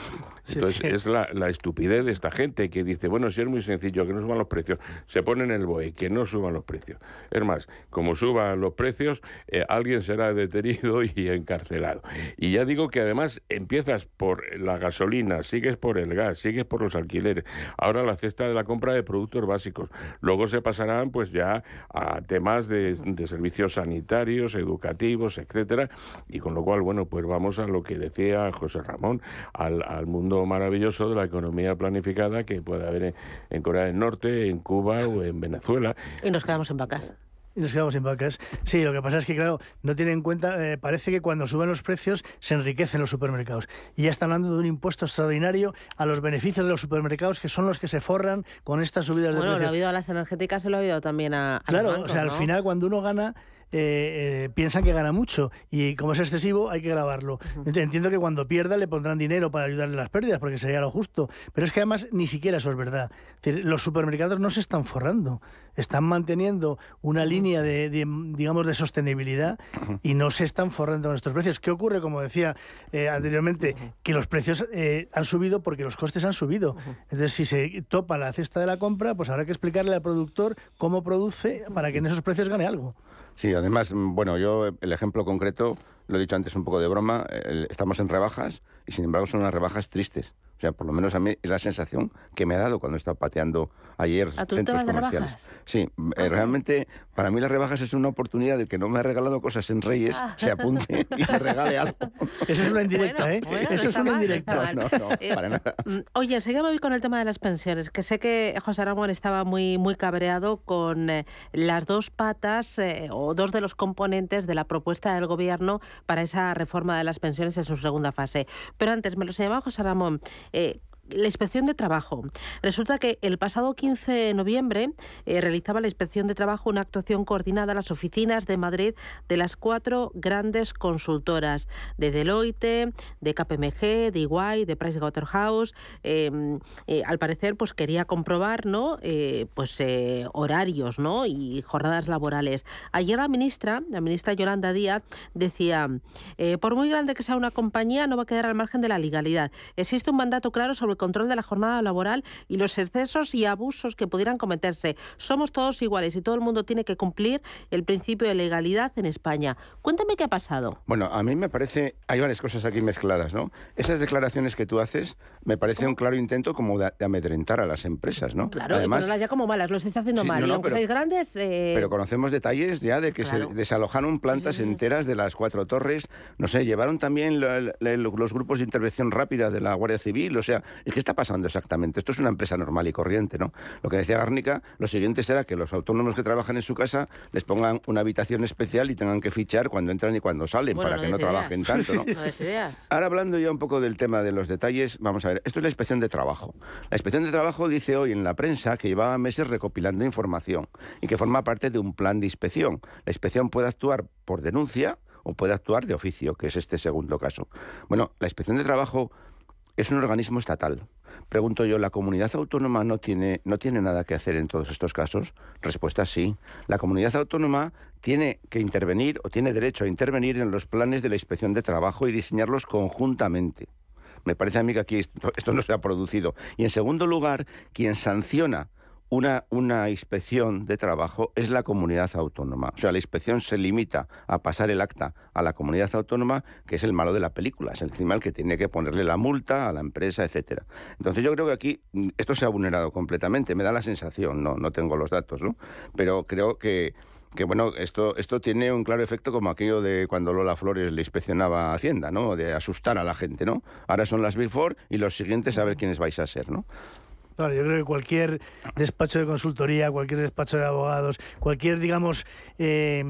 [SPEAKER 18] Entonces es la, la, estupidez de esta gente que dice, bueno, si es muy sencillo, que no suban los precios, se ponen el BOE, que no suban los precios. Es más, como suban los precios, eh, alguien será detenido y encarcelado. Y ya digo que además empiezas por la gasolina, sigues por el gas, sigues por los alquileres, ahora la cesta de la compra de productos básicos, luego se pasarán pues ya a temas de, de servicios sanitarios, educativos, etcétera, y con lo cual, bueno, pues vamos a lo que decía José Ramón, al, al mundo maravilloso de la economía planificada que puede haber en, Corea del Norte, en Cuba o en Venezuela.
[SPEAKER 1] Y nos quedamos en vacas
[SPEAKER 16] y nos quedamos sin vacas. Sí, lo que pasa es que, claro, no tienen en cuenta, eh, parece que cuando suben los precios se enriquecen los supermercados. Y ya están hablando de un impuesto extraordinario a los beneficios de los supermercados, que son los que se forran con estas subidas de precios.
[SPEAKER 1] Bueno, lo ha habido a las energéticas, se lo ha habido también a.
[SPEAKER 16] claro, o sea, al final, cuando uno gana eh, eh, piensan que gana mucho y como es excesivo hay que grabarlo. Entiendo que cuando pierda le pondrán dinero para ayudarle a las pérdidas porque sería lo justo, pero es que además ni siquiera eso es verdad. los supermercados no se están forrando, están manteniendo una línea de, digamos de sostenibilidad y no se están forrando nuestros precios. ¿Qué ocurre? Como decía eh, anteriormente, que los precios han subido porque los costes han subido. Entonces, si se topa la cesta de la compra, pues habrá que explicarle al productor cómo produce para que en esos precios gane algo.
[SPEAKER 17] Sí, además, mm, bueno, yo el ejemplo concreto, lo he dicho antes un poco de broma, estamos en rebajas y sin embargo son unas rebajas tristes. O sea, por lo menos a mí es la sensación que me ha dado cuando he estado pateando ayer centros comerciales. Sí, eh, realmente para mí las rebajas es una oportunidad de que no me ha regalado cosas en Reyes, ah. se apunte y te regale algo.
[SPEAKER 16] Eso es una indirecta, ¿eh? Eso es una indirecta.
[SPEAKER 17] No, no, eh, para nada. Mm,
[SPEAKER 1] oye, enseguida me voy con el tema de las pensiones, que sé que José Ramón estaba muy, muy cabreado con eh, las dos patas o dos de los componentes de la propuesta del gobierno para esa reforma de las pensiones en su segunda fase. Pero antes, me lo señalaba José Ramón, eh, la inspección de trabajo. Resulta que el pasado 15 de noviembre eh, realizaba la inspección de trabajo una actuación coordinada a las oficinas de Madrid de las cuatro grandes consultoras, de Deloitte, de KPMG, de Iguay, de Pricewaterhouse. Em, eh, al parecer, pues quería comprobar, ¿no? Eh, pues horarios, ¿no? Y jornadas laborales. Ayer la ministra, la ministra Yolanda Díaz, decía, por muy grande que sea una compañía, no va a quedar al margen de la legalidad. Existe un mandato claro sobre control de la jornada laboral y los excesos y abusos que pudieran cometerse. Somos todos iguales y todo el mundo tiene que cumplir el principio de legalidad en España. Cuéntame qué ha pasado.
[SPEAKER 17] Bueno, a mí me parece, hay varias cosas aquí mezcladas, ¿no? Esas declaraciones que tú haces me parece un claro intento como de, amedrentar a las empresas, ¿no?
[SPEAKER 1] Claro, Además, y ya como malas, lo estáis haciendo mal. y aunque seáis grandes...
[SPEAKER 17] Eh, pero conocemos detalles ya de que se desalojaron plantas enteras de las cuatro torres, no sé, llevaron también los grupos de intervención rápida de la Guardia Civil, o sea, qué está pasando exactamente? Esto es una empresa normal y corriente, ¿no? Lo que decía Gárnica, lo siguiente será que los autónomos que trabajan en su casa les pongan una habitación especial y tengan que fichar cuando entran y cuando salen para que no trabajen tanto, ¿no? Ahora hablando ya un poco del tema de los detalles, vamos a ver, esto es la inspección de trabajo. La inspección de trabajo dice hoy en la prensa que llevaba meses recopilando información y que forma parte de un plan de inspección. La inspección puede actuar por denuncia o puede actuar de oficio, que es este segundo caso. Bueno, la inspección de trabajo es un organismo estatal. Pregunto yo, ¿la comunidad autónoma no tiene, no tiene nada que hacer en todos estos casos? Respuesta sí. La comunidad autónoma tiene que intervenir o tiene derecho a intervenir en los planes de la inspección de trabajo y diseñarlos conjuntamente. Me parece a mí que aquí esto no se ha producido. Y en segundo lugar, quien sanciona una, una, inspección de trabajo es la comunidad autónoma. O sea, la inspección se limita a pasar el acta a la comunidad autónoma, que es el malo de la película, es el que tiene que ponerle la multa a la empresa, etcétera. Entonces yo creo que aquí mm, esto se ha vulnerado completamente, me da la sensación, no, no tengo los datos, ¿no? Pero creo que que bueno, esto, esto tiene un claro efecto como aquello de cuando Lola Flores le inspeccionaba Hacienda, ¿no? De asustar a la gente, ¿no? Ahora son las Big Four y los siguientes a ver quiénes vais a ser, ¿no?
[SPEAKER 16] Yo creo que cualquier despacho de consultoría, cualquier despacho de abogados, cualquier, digamos, eh,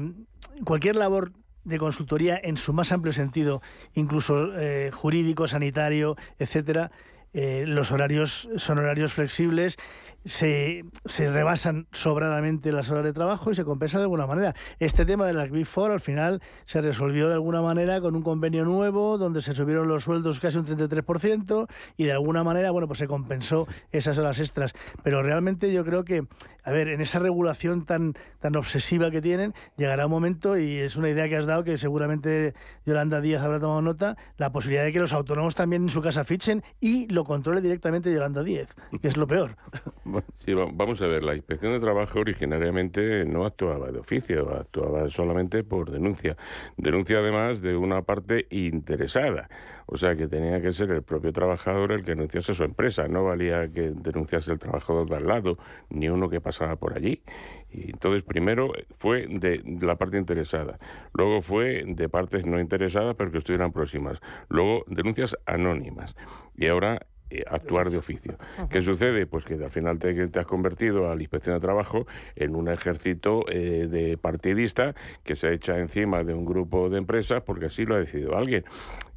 [SPEAKER 16] cualquier labor de consultoría en su más amplio sentido, incluso eh, jurídico, sanitario, etcétera, eh, los horarios son horarios flexibles se, se, rebasan sobradamente las horas de trabajo y se compensa de alguna manera. Este tema de las Big Four al final se resolvió de alguna manera con un convenio nuevo donde se subieron los sueldos casi un 33% y de alguna manera, bueno, pues se compensó esas horas extras. Pero realmente yo creo que, a ver, en esa regulación tan, tan obsesiva que tienen, llegará un momento, y es una idea que has dado que seguramente Yolanda Díaz habrá tomado nota, la posibilidad de que los autónomos también en su casa fichen y lo controle directamente Yolanda Díaz, que es lo peor.
[SPEAKER 18] Sí, vamos a ver, la inspección de trabajo originariamente no actuaba de oficio, actuaba solamente por denuncia. Denuncia además de una parte interesada. O sea que tenía que ser el propio trabajador el que denunciase su empresa. No valía que denunciase el trabajador de al lado, ni uno que pasaba por allí. Y entonces primero fue de la parte interesada, luego fue de partes no interesadas pero que estuvieran próximas, luego denuncias anónimas y ahora eh, actuar de oficio. ¿Qué sucede? Pues que al final te, te, has convertido a la inspección de trabajo en un ejército eh, de partidista que se echa encima de un grupo de empresas porque así lo ha decidido alguien.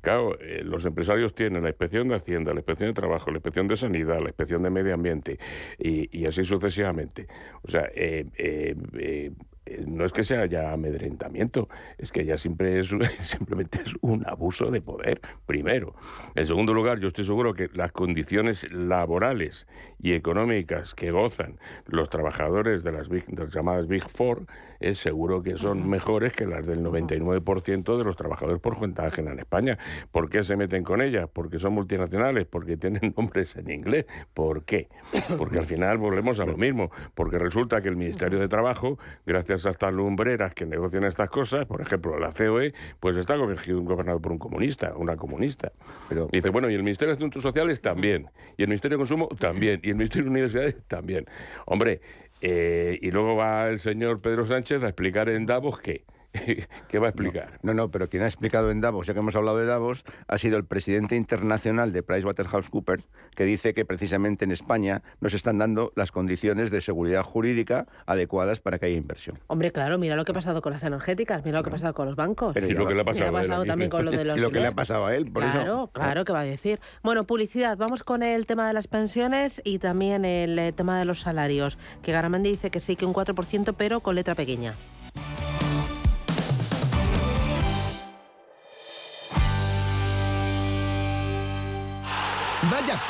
[SPEAKER 18] Claro, eh, los empresarios tienen la inspección de Hacienda, la inspección de Trabajo, la inspección de Sanidad, la inspección de Medio Ambiente y, así sucesivamente. O sea, no es que sea ya amedrentamiento, es que ya siempre es, simplemente es un abuso de poder, primero. En segundo lugar, yo estoy seguro que las condiciones laborales y económicas que gozan los trabajadores de las, de las llamadas Big Four es seguro que son mejores que las del 99% de los trabajadores por cuenta ajena en España. ¿Por qué se meten con ellas? Porque son multinacionales, porque tienen nombres en inglés. ¿Por qué? Porque al final volvemos a lo mismo, porque resulta que el Ministerio de Trabajo, gracias a estas lumbreras que negocian estas cosas, por ejemplo, la COE, pues está gobernado por un comunista, una comunista. Pero, dice, bueno, y el Ministerio de Asuntos Sociales también, y el Ministerio de Consumo también, y el Ministerio de Universidades también. Hombre, eh, y luego va el señor Pedro Sánchez a explicar en Davos qué. ¿Qué va a explicar?
[SPEAKER 17] No, no, pero quien ha explicado en Davos, ya que hemos hablado de Davos, ha sido el presidente internacional de PricewaterhouseCoopers, que dice que precisamente en España nos están dando las condiciones de seguridad jurídica adecuadas para que haya inversión.
[SPEAKER 1] Hombre, claro, mira lo que ha pasado con las energéticas, mira lo que ha pasado con los bancos.
[SPEAKER 18] Pero y lo que le ha pasado,
[SPEAKER 1] también con lo de los
[SPEAKER 17] Y lo que le ha pasado a él, por
[SPEAKER 1] claro, Claro, ¿qué va a decir? Bueno, publicidad, vamos con el tema de las pensiones y también el eh, tema de los salarios, que Garamendi dice que sí, que un 4%, pero con letra pequeña.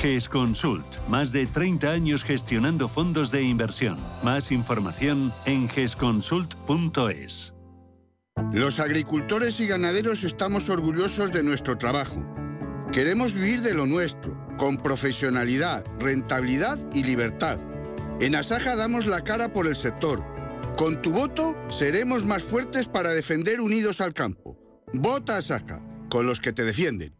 [SPEAKER 2] GESConsult, más de 30 años gestionando fondos de inversión. Más información en gesconsult.es.
[SPEAKER 19] Los agricultores y ganaderos estamos orgullosos de nuestro trabajo. Queremos vivir de lo nuestro, con profesionalidad, rentabilidad y libertad. En Asaja damos la cara por el sector. Con tu voto seremos más fuertes para defender unidos al campo. Vota Asaja, con los que te defienden.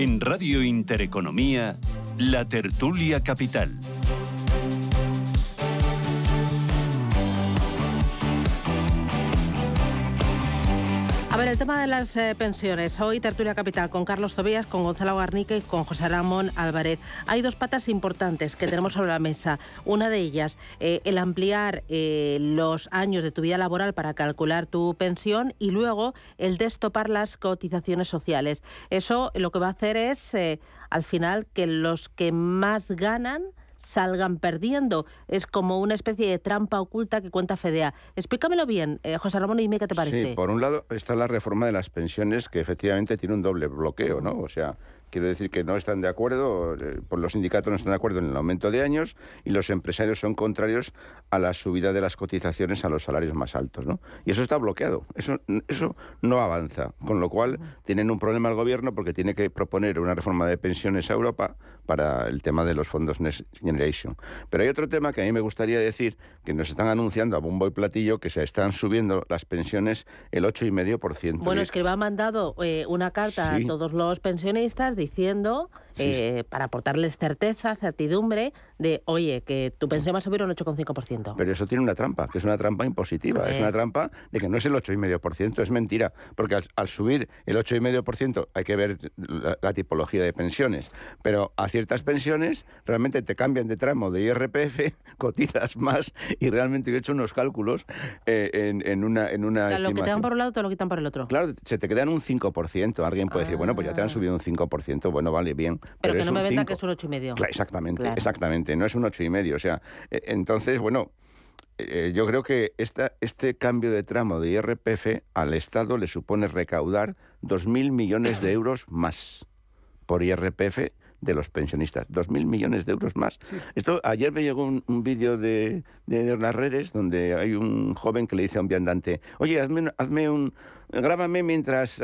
[SPEAKER 2] En Radio Intereconomía, La Tertulia Capital.
[SPEAKER 1] El tema de las eh, pensiones. Hoy Tertulia Capital con Carlos Tobías, con Gonzalo Garnica y con José Ramón Álvarez. Hay dos patas importantes que tenemos sobre la mesa. Una de ellas, eh, el ampliar eh, los años de tu vida laboral para calcular tu pensión y luego el destopar las cotizaciones sociales. Eso lo que va a hacer es, al final, que los que más ganan salgan perdiendo. Es como una especie de trampa oculta que cuenta Fedea. Explícamelo bien, eh, José Ramón, y dime qué te parece.
[SPEAKER 17] Sí, por un lado está la reforma de las pensiones que efectivamente tiene un doble bloqueo, ¿no? O sea, Quiero decir que no están de acuerdo, eh, por los sindicatos no están de acuerdo en el aumento de años y los empresarios son contrarios a la subida de las cotizaciones a los salarios más altos. ¿no? Y eso está bloqueado, eso, eso no avanza. Con lo cual tienen un problema el gobierno porque tiene que proponer una reforma de pensiones a Europa para el tema de los fondos Next Generation. Pero hay otro tema que a mí me gustaría decir, que nos están anunciando a bombo y platillo que se están subiendo las pensiones el 8,5%.
[SPEAKER 1] Bueno, es que va mandado eh, una carta a todos los pensionistas diciendo eh, para aportarles certeza, certidumbre de, oye, que tu pensión va a subir un 8,5%.
[SPEAKER 17] Pero eso tiene una trampa, que es una trampa impositiva. Es una trampa de que no es el 8,5%, es mentira. Porque al, subir el 8,5% hay que ver la, tipología de pensiones. Pero a ciertas pensiones realmente te cambian de tramo de IRPF, cotizas más y realmente he hecho unos cálculos eh, en, una, en una
[SPEAKER 1] Lo que te dan por un lado te lo quitan por el otro.
[SPEAKER 17] Claro, se te quedan un 5%. Alguien puede decir, bueno, pues ya te han ah. subido un 5%, bueno, vale, bien.
[SPEAKER 1] Pero, que no me venda que es un 8,5.
[SPEAKER 17] Claro, exactamente, exactamente. No es un 8,5. O sea, e, entonces, bueno, eh, yo creo que esta, este cambio de tramo de IRPF al Estado le supone recaudar 2.000 millones de euros más por IRPF de los pensionistas. 2.000 millones de euros más. Esto Ayer me llegó un, vídeo de, de, las redes donde hay un joven que le dice a un viandante, oye, hazme, hazme un grábame mientras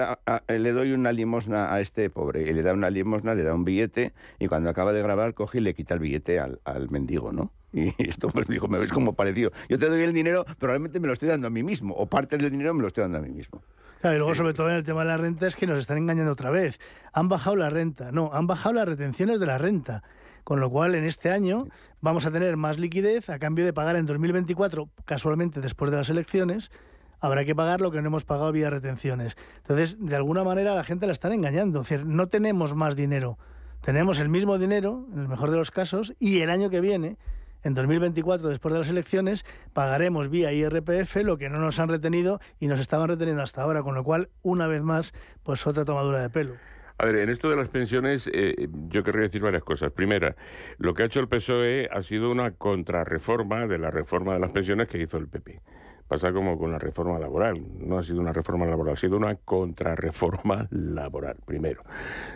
[SPEAKER 17] le doy una limosna a este pobre. Y le da una limosna, le da un billete, y cuando acaba de grabar, coge y le quita el billete al, mendigo, ¿no? Y esto pues dijo, me ves como parecido. Yo te doy el dinero, pero realmente me lo estoy dando a mí mismo, o parte del dinero me lo estoy dando a mí mismo.
[SPEAKER 16] y luego, sobre todo en el tema de la renta, es que nos están engañando otra vez. Han bajado la renta, no, han bajado las retenciones de la renta. Con lo cual, en este año vamos a tener más liquidez a cambio de pagar en 2024, casualmente después de las elecciones, habrá que pagar lo que no hemos pagado vía retenciones. Entonces, de alguna manera la gente la están engañando. No tenemos más dinero. Tenemos el mismo dinero, en el mejor de los casos, y el año que viene, en 2024, después de las elecciones, pagaremos vía IRPF lo que no nos han retenido y nos estaban reteniendo hasta ahora, con lo cual, una vez más, pues otra tomadura de pelo.
[SPEAKER 18] A ver, en esto de las pensiones, eh, yo querría decir varias cosas. Primera, lo que ha hecho el PSOE ha sido una contrarreforma de la reforma de las pensiones que hizo el PP. Pasa como con la reforma laboral. No ha sido una reforma laboral, ha sido una contrarreforma laboral, primero.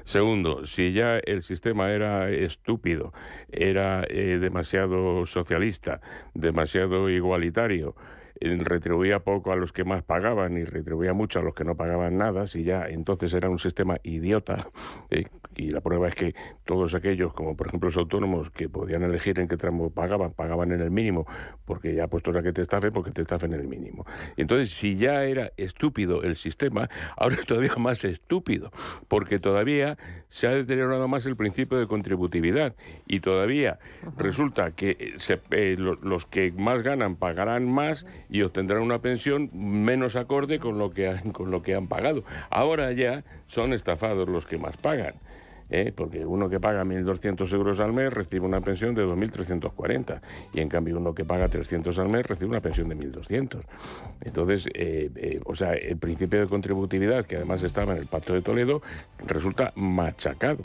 [SPEAKER 18] Segundo, si ya el sistema era estúpido, era eh, demasiado socialista, demasiado igualitario, retribuía poco a los que más pagaban y retribuía mucho a los que no pagaban nada, si ya entonces era un sistema idiota, eh, y la prueba es que todos aquellos, como por ejemplo los autónomos, que podían elegir en qué tramo pagaban, pagaban en el mínimo, porque ya puestos a que te estafen, porque te estafen en el mínimo. Entonces, si ya era estúpido el sistema, ahora es todavía más estúpido, porque todavía se ha deteriorado más el principio de contributividad y todavía resulta que eh, los que más ganan pagarán más y obtendrán una pensión menos acorde con lo que han, con lo que han pagado. Ahora ya son estafados los que más pagan. ¿eh? porque uno que paga 1.200 euros al mes recibe una pensión de 2.340 y en cambio uno que paga 300 al mes recibe una pensión de 1.200. Entonces, eh, eh, o sea, el principio de contributividad, que además estaba en el Pacto de Toledo, resulta machacado.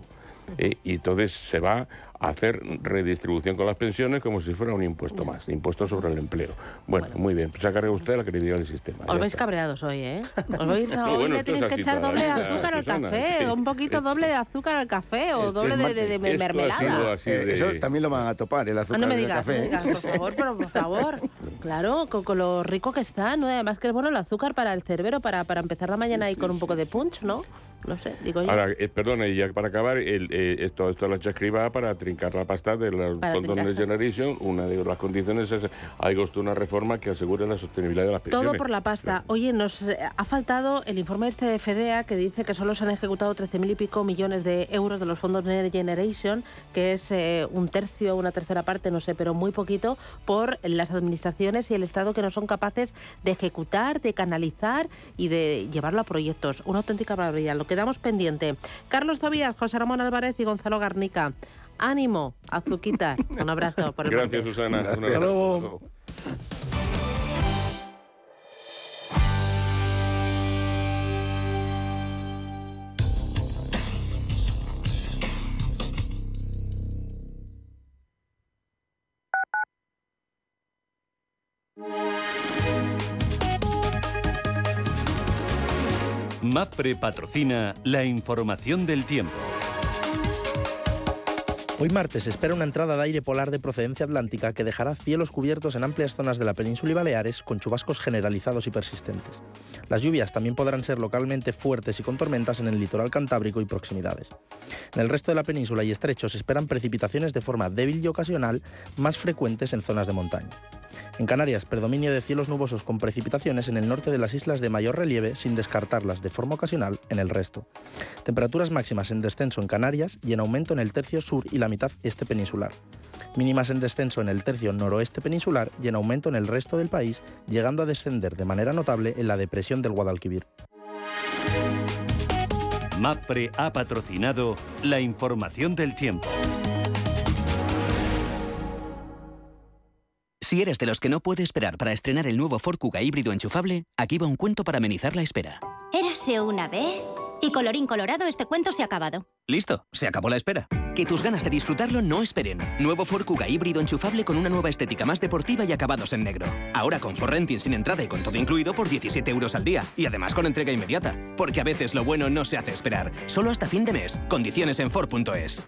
[SPEAKER 18] y entonces se va hacer redistribución con las pensiones como si fuera un impuesto más, impuesto sobre el empleo. Bueno, muy bien, pues carga usted la credibilidad del sistema.
[SPEAKER 1] Os vais cabreados hoy, ¿eh? Os vais, hoy le tenéis que echar doble de azúcar al café, un poquito doble de azúcar al café o doble de, mermelada.
[SPEAKER 17] Eso también lo van a topar, el azúcar
[SPEAKER 1] ah, no me
[SPEAKER 17] digas,
[SPEAKER 1] café. No me digas, por favor, pero por favor. Claro, con, lo rico que está, ¿no? Además que es bueno el azúcar para el cerebro, para, para empezar la mañana ahí con un poco de punch, ¿no? No sé, digo yo.
[SPEAKER 18] Ahora, eh, perdona, y ya para acabar, el, eh, esto, esto lo ha hecho escriba para trincar la pasta de los fondos. Next Generation. Una de las condiciones es hay costado una reforma que asegure la sostenibilidad de las pensiones.
[SPEAKER 1] Todo por la pasta. Oye, nos eh, ha faltado el informe este de FEDEA que dice que solo se han ejecutado 13.000 y pico millones de euros de los fondos Next Generation, que es eh, un tercio, una tercera parte, no sé, pero muy poquito, por las administraciones y el Estado que no son capaces de ejecutar, de canalizar y de llevarlo a proyectos. Una auténtica barbaridad. Lo quedamos pendiente. Carlos Tobías, José Ramón Álvarez y Gonzalo Garnica. Ánimo, azuquita. Un abrazo por el
[SPEAKER 18] Gracias,
[SPEAKER 1] martes.
[SPEAKER 18] Susana. Un
[SPEAKER 16] Hasta luego.
[SPEAKER 2] MAPFRE patrocina la información del tiempo.
[SPEAKER 20] Hoy martes espera una entrada de aire polar de procedencia atlántica que dejará cielos cubiertos en amplias zonas de la península y Baleares con chubascos generalizados y persistentes. Las lluvias también podrán ser localmente fuertes y con tormentas en el litoral cantábrico y proximidades. En el resto de la península y estrechos se esperan precipitaciones de forma débil y ocasional, más frecuentes en zonas de montaña. En Canarias, predominio de cielos nubosos con precipitaciones en el norte de las islas de mayor relieve, sin descartarlas de forma ocasional en el resto. Temperaturas máximas en descenso en Canarias y en aumento en el tercio sur y la mitad este peninsular. Mínimas en descenso en el tercio noroeste peninsular y en aumento en el resto del país, llegando a descender de manera notable en la depresión del Guadalquivir.
[SPEAKER 2] MAPFRE ha patrocinado la información del tiempo.
[SPEAKER 21] Si eres de los que no puede esperar para estrenar el nuevo Ford Kuga híbrido enchufable, aquí va un cuento para amenizar la espera.
[SPEAKER 22] Érase una vez. Y colorín colorado, este cuento se ha acabado.
[SPEAKER 21] Listo, se acabó la espera. Que tus ganas de disfrutarlo no esperen. Nuevo Ford Kuga híbrido enchufable con una nueva estética más deportiva y acabados en negro. Ahora con Ford Renting sin entrada y con todo incluido por 17 euros al día. Y además con entrega inmediata. Porque a veces lo bueno no se hace esperar. Solo hasta fin de mes. Condiciones en Ford.es.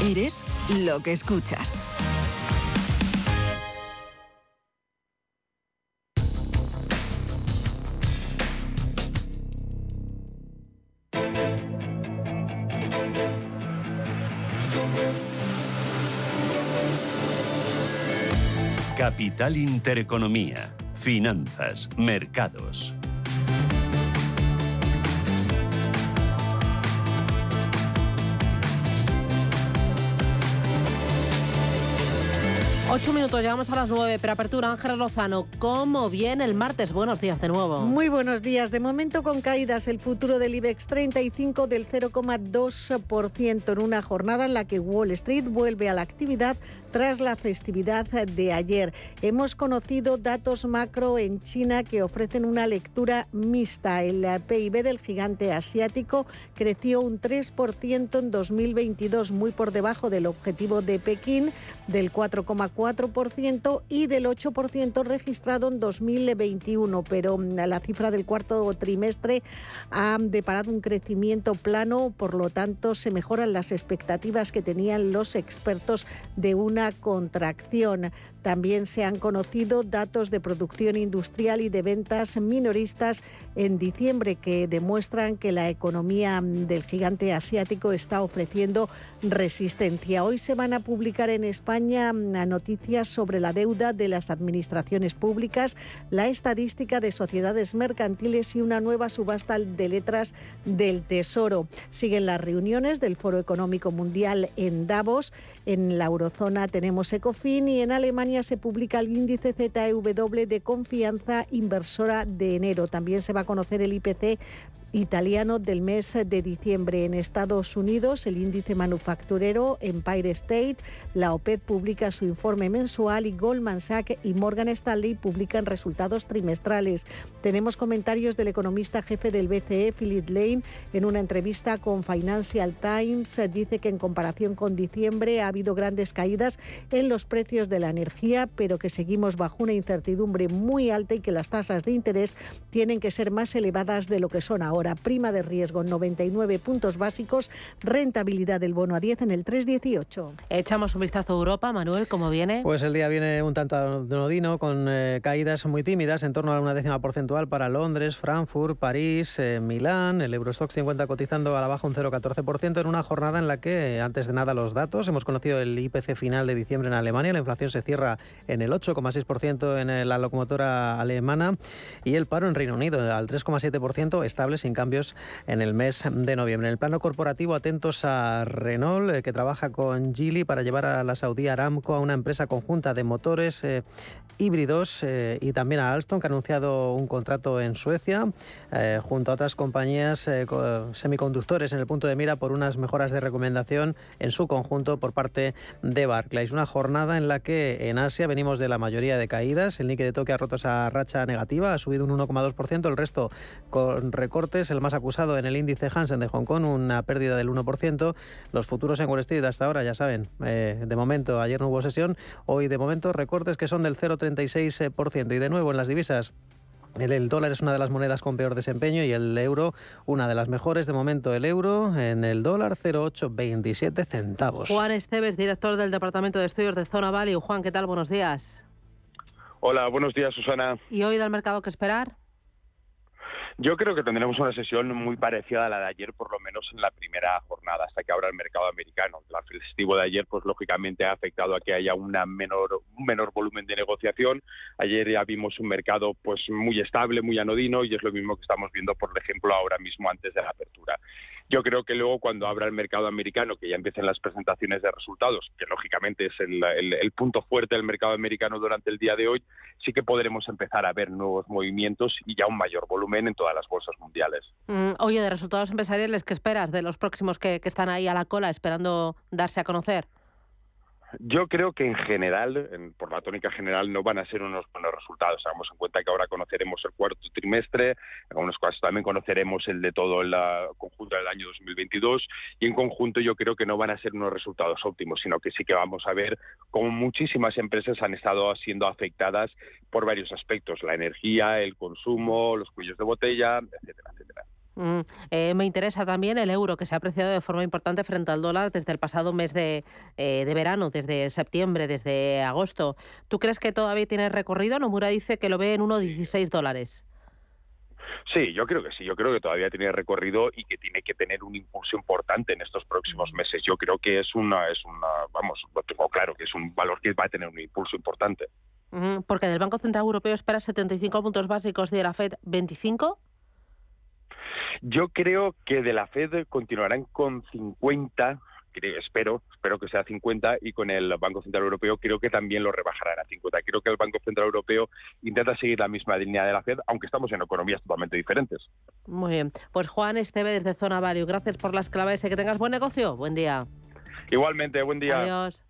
[SPEAKER 23] Eres lo que escuchas.
[SPEAKER 2] Capital Intereconomía. Finanzas, mercados.
[SPEAKER 1] Ocho minutos, llegamos a las nueve. Preapertura, Ángela Lozano. ¿Cómo viene el martes? Buenos días de nuevo.
[SPEAKER 24] Muy buenos días. De momento con caídas el futuro del IBEX 35 del 0,2% en una jornada en la que Wall Street vuelve a la actividad tras la festividad de ayer. Hemos conocido datos macro en China que ofrecen una lectura mixta. El PIB del gigante asiático creció un 3% en 2022, muy por debajo del objetivo de Pekín del 4,4% y del 8% registrado en 2021, pero la cifra del cuarto trimestre ha deparado un crecimiento plano, por lo tanto se mejoran las expectativas que tenían los expertos de una contracción. También se han conocido datos de producción industrial y de ventas minoristas en diciembre que demuestran que la economía del gigante asiático está ofreciendo resistencia. Hoy se van a publicar en España noticias sobre la deuda de las administraciones públicas, la estadística de sociedades mercantiles y una nueva subasta de letras del Tesoro. Siguen las reuniones del Foro Económico Mundial en Davos. En la eurozona tenemos Ecofin y en Alemania se publica el índice ZEW de confianza inversora de enero. También se va a conocer el IPC italiano del mes de diciembre. En Estados Unidos, el índice manufacturero Empire State, la OPED publica su informe mensual y Goldman Sachs y Morgan Stanley publican resultados trimestrales. Tenemos comentarios del economista jefe del BCE, Philip Lane, en una entrevista con Financial Times. Dice que en comparación con diciembre ha habido grandes caídas en los precios de la energía, pero que seguimos bajo una incertidumbre muy alta y que las tasas de interés tienen que ser más elevadas de lo que son ahora. Prima de riesgo 99 puntos básicos, rentabilidad del bono a 10 en el 318.
[SPEAKER 1] Echamos un vistazo a Europa, Manuel, ¿cómo viene?
[SPEAKER 4] Pues el día viene un tanto anodino, con eh, caídas muy tímidas, en torno a una décima porcentual para Londres, Frankfurt, París, eh, Milán. El Eurostock 50 cotizando a la baja un 0,14% en una jornada en la que, antes de nada, los datos. Hemos conocido el IPC final de diciembre en Alemania. La inflación se cierra en el 8,6% en eh, la locomotora alemana y el paro en Reino Unido al 3,7% estable sin cambios en el mes de noviembre. En el plano corporativo, atentos a Renault, que trabaja con Geely para llevar a la Saudí Aramco a una empresa conjunta de motores eh, híbridos eh, y también a Alstom, que ha anunciado un contrato en Suecia eh, junto a otras compañías semiconductores en el punto de mira por unas mejoras de recomendación en su conjunto por parte de Barclays. Una jornada en la que en Asia venimos de la mayoría de caídas. El Nikkei de Tokio ha roto esa racha negativa, ha subido un 1,2%, el resto con recortes. El más acusado en el índice Hansen de Hong Kong, una pérdida del 1%. Los futuros en Wall Street hasta ahora, ya saben, de momento ayer no hubo sesión, hoy de momento recortes que son del 0,36%. Y de nuevo en las divisas, el, dólar es una de las monedas con peor desempeño y el euro una de las mejores. De momento el euro en el dólar 0,827 centavos.
[SPEAKER 1] Juan Esteves, director del Departamento de Estudios de Zona Value. Juan, ¿qué tal? Buenos días.
[SPEAKER 25] Hola, buenos días, Susana.
[SPEAKER 1] ¿Y hoy del mercado qué esperar?
[SPEAKER 25] Yo creo que tendremos una sesión muy parecida a la de ayer, por lo menos en la primera jornada, hasta que abra el mercado americano. El festivo de ayer, pues lógicamente ha afectado a que haya una menor, un menor volumen de negociación. Ayer ya vimos un mercado pues muy estable, muy anodino, y es lo mismo que estamos viendo, por ejemplo, ahora mismo antes de la apertura. Yo creo que luego cuando abra el mercado americano, que ya empiecen las presentaciones de resultados, que lógicamente es el, punto fuerte del mercado americano durante el día de hoy, sí que podremos empezar a ver nuevos movimientos y ya un mayor volumen en todas las bolsas mundiales.
[SPEAKER 1] Mm, oye, de resultados empresariales, ¿qué esperas de los próximos que están ahí a la cola esperando darse a conocer?
[SPEAKER 25] Yo creo que en general, por la tónica general, no van a ser unos buenos resultados. Hagamos en cuenta que ahora conoceremos el cuarto trimestre, en algunos casos también conoceremos el de todo el conjunto del año 2022 y en conjunto yo creo que no van a ser unos resultados óptimos, sino que sí que vamos a ver cómo muchísimas empresas han estado siendo afectadas por varios aspectos, la energía, el consumo, los cuellos de botella, etcétera, etcétera.
[SPEAKER 1] Mm, eh, me interesa también el euro, que se ha apreciado de forma importante frente al dólar desde el pasado mes de, eh, de verano, desde septiembre, desde agosto. ¿Tú crees que todavía tiene recorrido? Nomura dice que lo ve en 1,16 dólares.
[SPEAKER 25] Sí, yo creo que sí, yo creo que todavía tiene recorrido y que tiene que tener un impulso importante en estos próximos meses. Yo creo que es una, es una, vamos, lo tengo claro, que es un valor que va a tener un impulso importante.
[SPEAKER 1] Porque del Banco Central Europeo espera 75 puntos básicos de la Fed 25.
[SPEAKER 25] Yo creo que de la Fed continuarán con 50, espero, espero que sea 50 y con el Banco Central Europeo creo que también lo rebajarán a 50. Creo que el Banco Central Europeo intenta seguir la misma línea de la Fed, aunque estamos en economías totalmente diferentes.
[SPEAKER 1] Muy bien. Pues Juan Esteve desde Zona Value, gracias por las claves y que tengas buen negocio. Buen día.
[SPEAKER 25] Igualmente, buen día.
[SPEAKER 1] Adiós.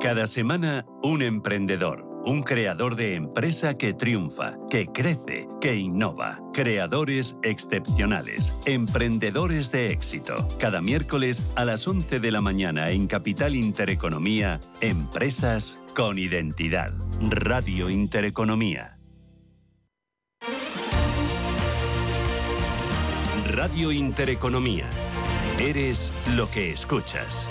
[SPEAKER 2] Cada semana, un emprendedor, un creador de empresa que triunfa, que crece, que innova. Creadores excepcionales, emprendedores de éxito. Cada miércoles a las 11 de la mañana en Capital Intereconomía, Empresas con Identidad. Radio Intereconomía. Radio Intereconomía. Eres lo que escuchas.